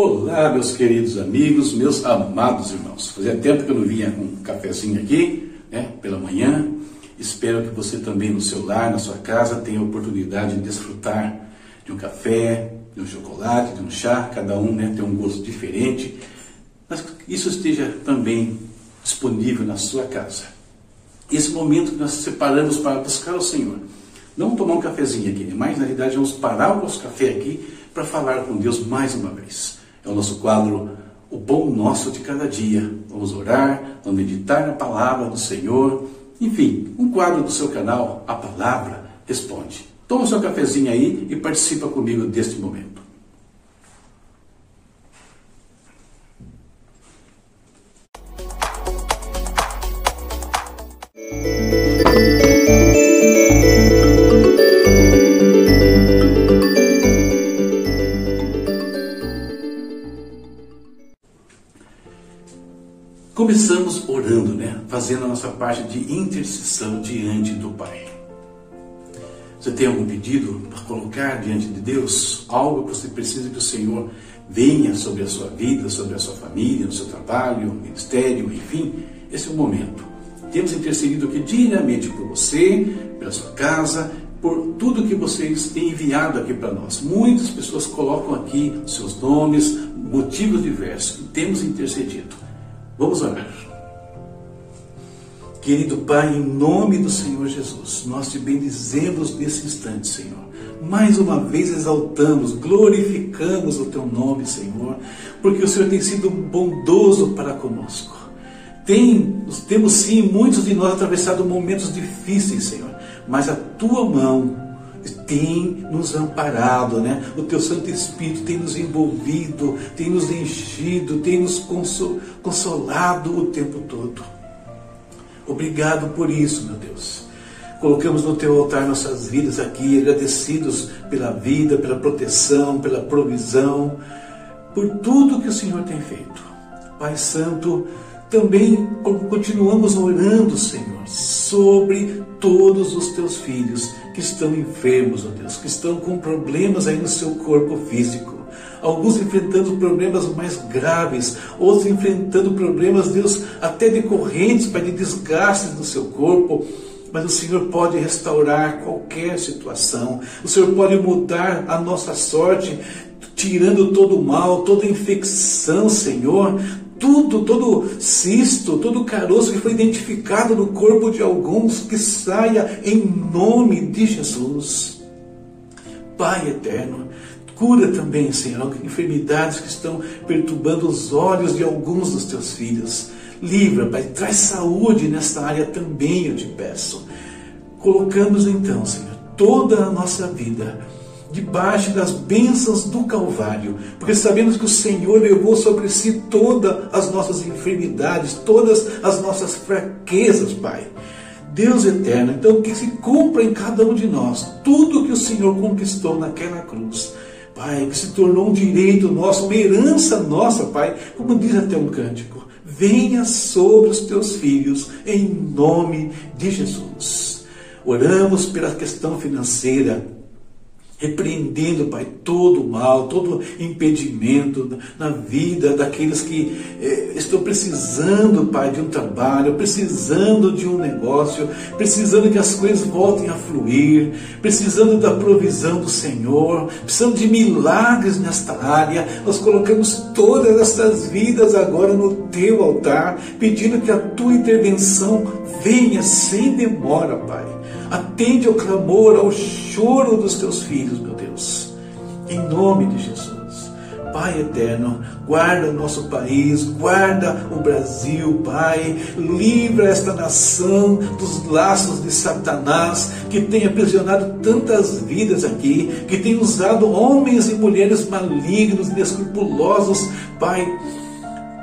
Olá, meus queridos amigos, meus amados irmãos. Fazia tempo que eu não vinha com um cafezinho aqui, né, pela manhã. Espero que você também no seu lar, na sua casa, tenha a oportunidade de desfrutar de um café, de um chocolate, de um chá. Cada um né, tem um gosto diferente. Mas que isso esteja também disponível na sua casa. Esse momento que nós separamos para buscar o Senhor. Não tomar um cafezinho aqui, mas na realidade vamos parar o nosso café aqui para falar com Deus mais uma vez. É o nosso quadro O Pão Nosso de Cada Dia. Vamos orar, vamos meditar na palavra do Senhor. Enfim, um quadro do seu canal, A Palavra Responde. Toma o seu cafezinho aí e participa comigo deste momento. Fazendo a nossa parte de intercessão diante do Pai. Você tem algum pedido para colocar diante de Deus? Algo que você precisa que o Senhor venha sobre a sua vida, sobre a sua família, no seu trabalho, ministério, enfim? Esse é o momento. Temos intercedido aqui diariamente por você, pela sua casa, por tudo que vocês têm enviado aqui para nós. Muitas pessoas colocam aqui seus nomes, motivos diversos, e temos intercedido. Vamos orar. Querido Pai, em nome do Senhor Jesus, nós te bendizemos nesse instante, Senhor. Mais uma vez exaltamos, glorificamos o teu nome, Senhor, porque o Senhor tem sido bondoso para conosco. Tem, temos sim, muitos de nós atravessado momentos difíceis, Senhor, mas a tua mão tem nos amparado, né? O teu Santo Espírito tem nos envolvido, tem nos enchido, tem nos consolado o tempo todo. Obrigado por isso, meu Deus. Colocamos no teu altar nossas vidas aqui, agradecidos pela vida, pela proteção, pela provisão, por tudo que o Senhor tem feito. Pai Santo, também continuamos orando, Senhor, sobre todos os teus filhos que estão enfermos, ó Deus, que estão com problemas aí no seu corpo físico. Alguns enfrentando problemas mais graves, outros enfrentando problemas, Deus, até decorrentes, para de desgastes no seu corpo. Mas o Senhor pode restaurar qualquer situação. O Senhor pode mudar a nossa sorte, tirando todo o mal, toda infecção, Senhor, tudo, todo cisto, todo caroço que foi identificado no corpo de alguns, que saia em nome de Jesus. Pai eterno, cura também, Senhor, enfermidades que estão perturbando os olhos de alguns dos teus filhos. Livra, Pai, traz saúde nesta área também, eu te peço. Colocamos então, Senhor, toda a nossa vida debaixo das bênçãos do Calvário, porque sabemos que o Senhor levou sobre si todas as nossas enfermidades, todas as nossas fraquezas, Pai. Deus eterno, então que se cumpra em cada um de nós tudo que o Senhor conquistou naquela cruz. Pai, que se tornou um direito nosso, uma herança nossa, Pai, como diz até um cântico. Venha sobre os teus filhos, em nome de Jesus. Oramos pela questão financeira, repreendendo, Pai, todo o mal, todo impedimento na vida daqueles que eh, estão precisando, Pai, de um trabalho, precisando de um negócio, precisando que as coisas voltem a fluir, precisando da provisão do Senhor, precisando de milagres nesta área. Nós colocamos todas essas vidas agora no teu altar, pedindo que a tua intervenção venha sem demora, Pai Atende ao clamor, ao choro dos teus filhos, meu Deus. Em nome de Jesus. Pai eterno, guarda o nosso país, guarda o Brasil, Pai. Livra esta nação dos laços de Satanás que tem aprisionado tantas vidas aqui, que tem usado homens e mulheres malignos, inescrupulosos, Pai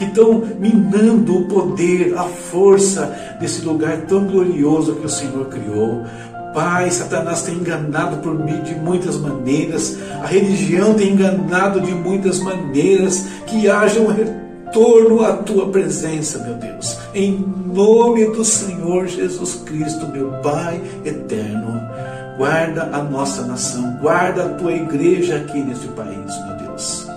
que estão minando o poder, a força desse lugar tão glorioso que o Senhor criou. Pai, Satanás tem enganado por mim de muitas maneiras, a religião tem enganado de muitas maneiras, que haja um retorno à tua presença, meu Deus, em nome do Senhor Jesus Cristo, meu Pai eterno. Guarda a nossa nação, guarda a tua igreja aqui neste país, meu Deus.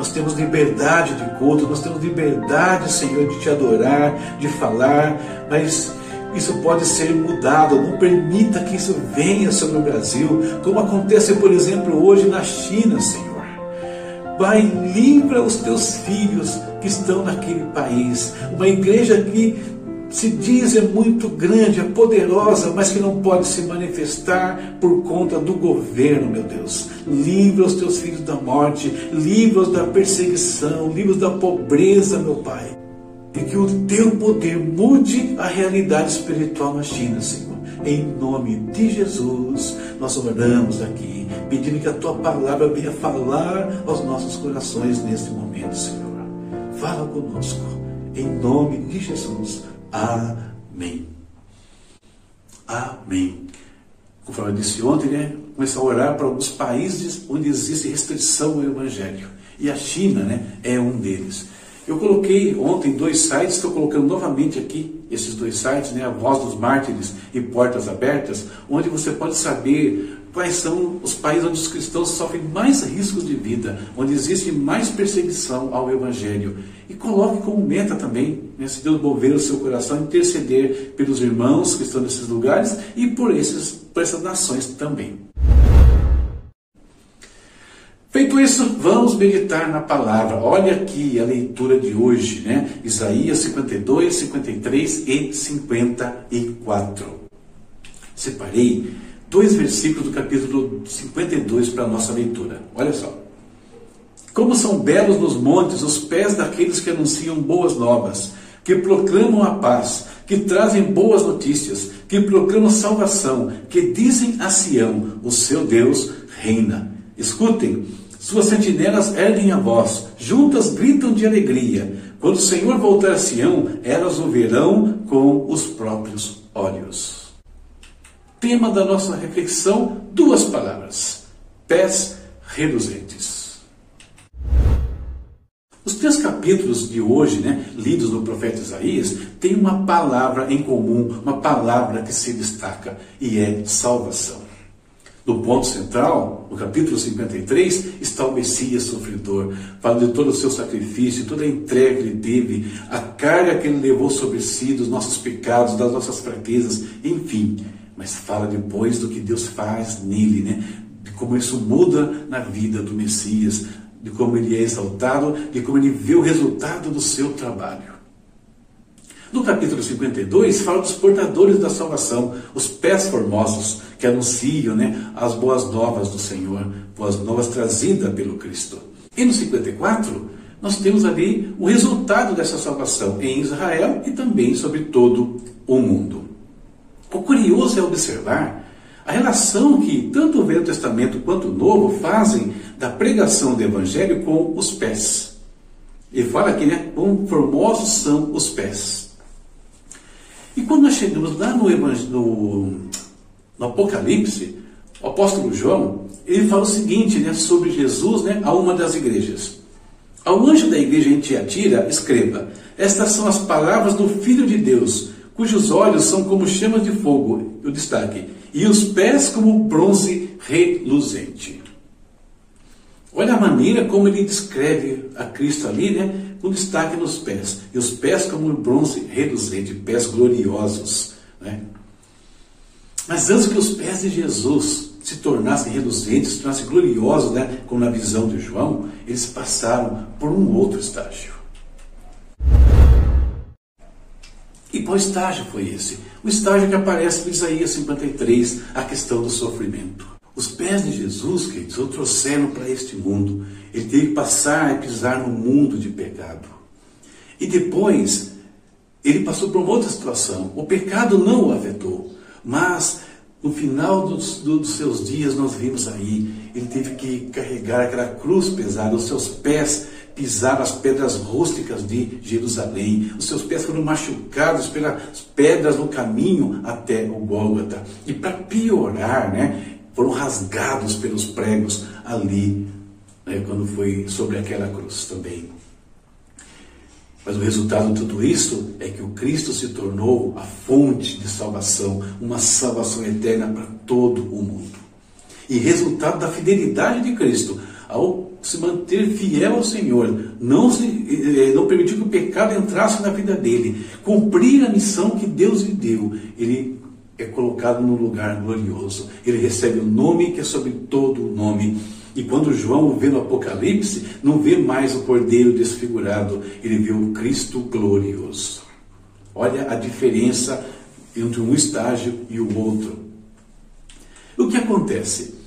Nós temos liberdade de culto, nós temos liberdade, Senhor, de te adorar, de falar, mas isso pode ser mudado. Não permita que isso venha sobre o Brasil, como acontece, por exemplo, hoje na China, Senhor. Pai, livra os teus filhos que estão naquele país. Uma igreja que se diz é muito grande, é poderosa, mas que não pode se manifestar por conta do governo, meu Deus. Livra os teus filhos da morte, livra-os da perseguição, livra-os da pobreza, meu Pai. E que o teu poder mude a realidade espiritual na China, Senhor. Em nome de Jesus, nós oramos aqui, pedindo que a tua palavra venha falar aos nossos corações neste momento, Senhor. Fala conosco, em nome de Jesus. Amém. Amém. Conforme eu disse ontem, né? Começar a orar para alguns países onde existe restrição ao Evangelho. E a China, né? É um deles. Eu coloquei ontem dois sites, estou colocando novamente aqui esses dois sites, né, a Voz dos Mártires e Portas Abertas, onde você pode saber quais são os países onde os cristãos sofrem mais riscos de vida, onde existe mais perseguição ao Evangelho. E coloque como meta também, né, se Deus mover o seu coração, interceder pelos irmãos que estão nesses lugares e por, esses, por essas nações também. Feito isso, vamos meditar na palavra. Olha aqui a leitura de hoje, né? Isaías 52, 53 e 54. Separei dois versículos do capítulo 52 para a nossa leitura. Olha só. Como são belos nos montes os pés daqueles que anunciam boas novas, que proclamam a paz, que trazem boas notícias, que proclamam salvação, que dizem a Sião: o seu Deus reina. Escutem, suas sentinelas erguem a voz, juntas gritam de alegria. Quando o Senhor voltar a Sião, elas o verão com os próprios olhos. Tema da nossa reflexão: duas palavras: pés reluzentes. Os três capítulos de hoje, né, lidos no profeta Isaías, têm uma palavra em comum, uma palavra que se destaca, e é salvação. No ponto central, no capítulo 53, está o Messias sofredor, falando de todo o seu sacrifício, toda a entrega que ele teve, a carga que ele levou sobre si, dos nossos pecados, das nossas fraquezas, enfim. Mas fala depois do que Deus faz nele, né? De como isso muda na vida do Messias, de como ele é exaltado, de como ele vê o resultado do seu trabalho. No capítulo 52, fala dos portadores da salvação, os pés formosos, que anunciam né, as boas novas do Senhor, boas novas trazidas pelo Cristo. E no 54, nós temos ali o resultado dessa salvação em Israel e também sobre todo o mundo. O curioso é observar a relação que tanto o Velho Testamento quanto o Novo fazem da pregação do Evangelho com os pés. Ele fala aqui, né? Quão formosos são os pés. E quando nós chegamos lá no, no, no Apocalipse, o apóstolo João, ele fala o seguinte né, sobre Jesus né, a uma das igrejas. Ao anjo da igreja em Tiatira, escreva: Estas são as palavras do Filho de Deus, cujos olhos são como chamas de fogo, o destaque, e os pés como bronze reluzente. Olha a maneira como ele descreve a Cristo ali, né? Com destaque nos pés. E os pés como bronze reluzente, pés gloriosos. Né? Mas antes que os pés de Jesus se tornassem reluzentes, se tornassem gloriosos, né? como na visão de João, eles passaram por um outro estágio. E qual estágio foi esse? O estágio que aparece em Isaías 53, a questão do sofrimento. Os pés de Jesus, queridos, o trouxeram para este mundo. Ele teve que passar e pisar no mundo de pecado. E depois, ele passou por outra situação. O pecado não o afetou, mas no final dos, dos, seus dias, nós vimos aí, ele teve que carregar aquela cruz pesada, os seus pés pisaram as pedras rústicas de Jerusalém, os seus pés foram machucados pelas pedras no caminho até o Gólgota. E para piorar, né, foram rasgados pelos pregos ali, né, quando foi sobre aquela cruz também. Mas o resultado de tudo isso é que o Cristo se tornou a fonte de salvação, uma salvação eterna para todo o mundo. E resultado da fidelidade de Cristo ao se manter fiel ao Senhor, não, se, eh, não permitir que o pecado entrasse na vida dele, cumprir a missão que Deus lhe deu, ele é colocado num lugar glorioso. Ele recebe o nome que é sobre todo o nome. E quando João vê no Apocalipse, não vê mais o cordeiro desfigurado, ele vê o Cristo glorioso. Olha a diferença entre um estágio e o outro. O que acontece?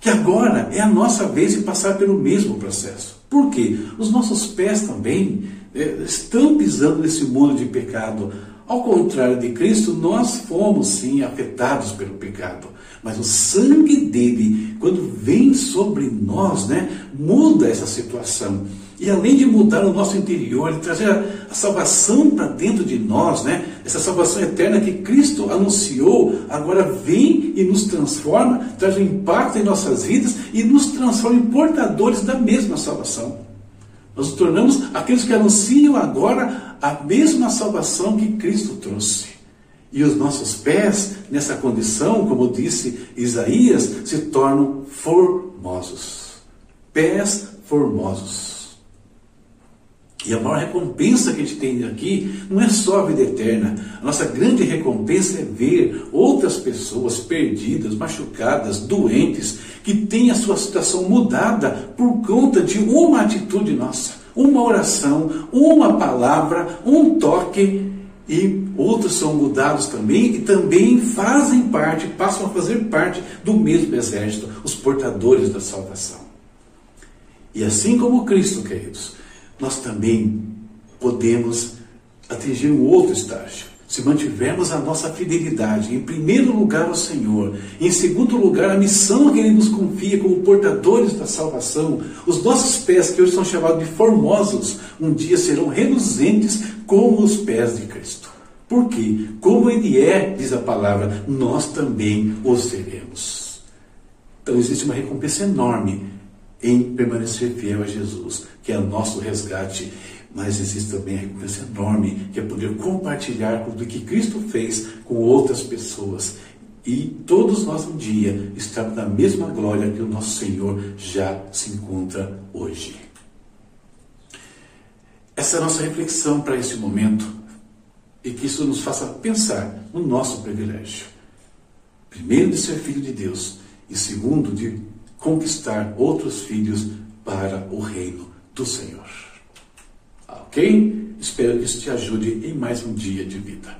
Que agora é a nossa vez de passar pelo mesmo processo. Por quê? Os nossos pés também é, estão pisando nesse mundo de pecado. Ao contrário de Cristo, nós fomos sim afetados pelo pecado. Mas o sangue dele, quando vem sobre nós, né, muda essa situação. E além de mudar o nosso interior, de trazer a, salvação para dentro de nós, né? essa salvação eterna que Cristo anunciou, agora vem e nos transforma, traz um impacto em nossas vidas e nos transforma em portadores da mesma salvação. Nós nos tornamos aqueles que anunciam agora a mesma salvação que Cristo trouxe. E os nossos pés, nessa condição, como disse Isaías, se tornam formosos. Pés formosos. E a maior recompensa que a gente tem aqui não é só a vida eterna. A nossa grande recompensa é ver outras pessoas perdidas, machucadas, doentes, que têm a sua situação mudada por conta de uma atitude nossa, uma oração, uma palavra, um toque. E outros são mudados também e também fazem parte, passam a fazer parte do mesmo exército, os portadores da salvação. E assim como Cristo, queridos, nós também podemos atingir um outro estágio. Se mantivermos a nossa fidelidade, em primeiro lugar ao Senhor, em segundo lugar a missão que Ele nos confia como portadores da salvação, os nossos pés, que hoje são chamados de formosos, um dia serão reluzentes como os pés de Cristo. Porque, como Ele é, diz a palavra, nós também o seremos. Então existe uma recompensa enorme em permanecer fiel a Jesus, que é o nosso resgate. Mas existe também a recompensa enorme, que é poder compartilhar do que Cristo fez com outras pessoas. E todos nós um dia estamos na mesma glória que o nosso Senhor já se encontra hoje. Essa é a nossa reflexão para esse momento e que isso nos faça pensar no nosso privilégio. Primeiro, de ser filho de Deus, e segundo, de conquistar outros filhos para o reino do Senhor. Ok? Espero que isso te ajude em mais um dia de vida.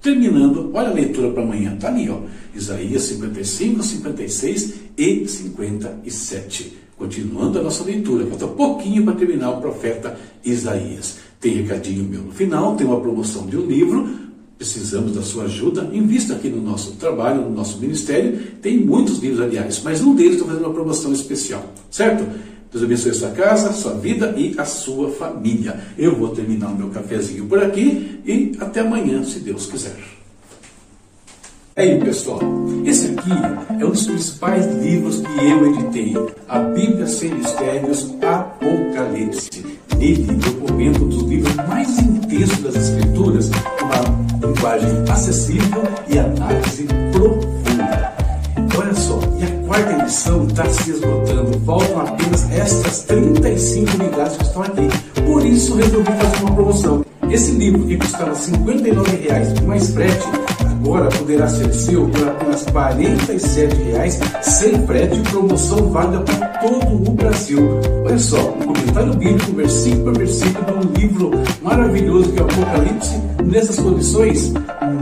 Terminando, olha a leitura para amanhã, tá ali, ó. Isaías 55, 56 e 57. Continuando a nossa leitura, falta pouquinho para terminar o profeta Isaías. Tem recadinho meu no final, tem uma promoção de um livro, precisamos da sua ajuda, invista aqui no nosso trabalho, no nosso ministério. Tem muitos livros, aliás, mas um deles estou fazendo uma promoção especial, certo? Deus abençoe a sua casa, a sua vida e a sua família. Eu vou terminar o meu cafezinho por aqui e até amanhã, se Deus quiser. É aí, pessoal, esse aqui é um dos principais livros que eu editei, a Bíblia Sem Mistérios Apocalipse. Nele eu comento um dos livros mais intensos das Escrituras, uma linguagem acessível e análise profunda. Edição está se esgotando, faltam apenas estas 35 unidades que estão aqui. Por isso resolvi fazer uma promoção. Esse livro que custava R$ 59,00 mais frete, agora poderá ser seu por apenas R$ 47,00 sem frete, promoção válida para todo o Brasil. Olha só, um comentário bíblico, versículo por versículo, de um livro maravilhoso que é o Apocalipse, nessas condições,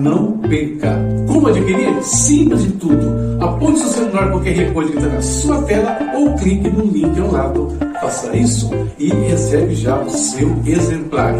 não perca. Como adquirir? Simples de tudo. Aponte seu celular qualquer coisa que está na sua tela ou clique no link ao lado. Faça isso e reserve já o seu exemplar.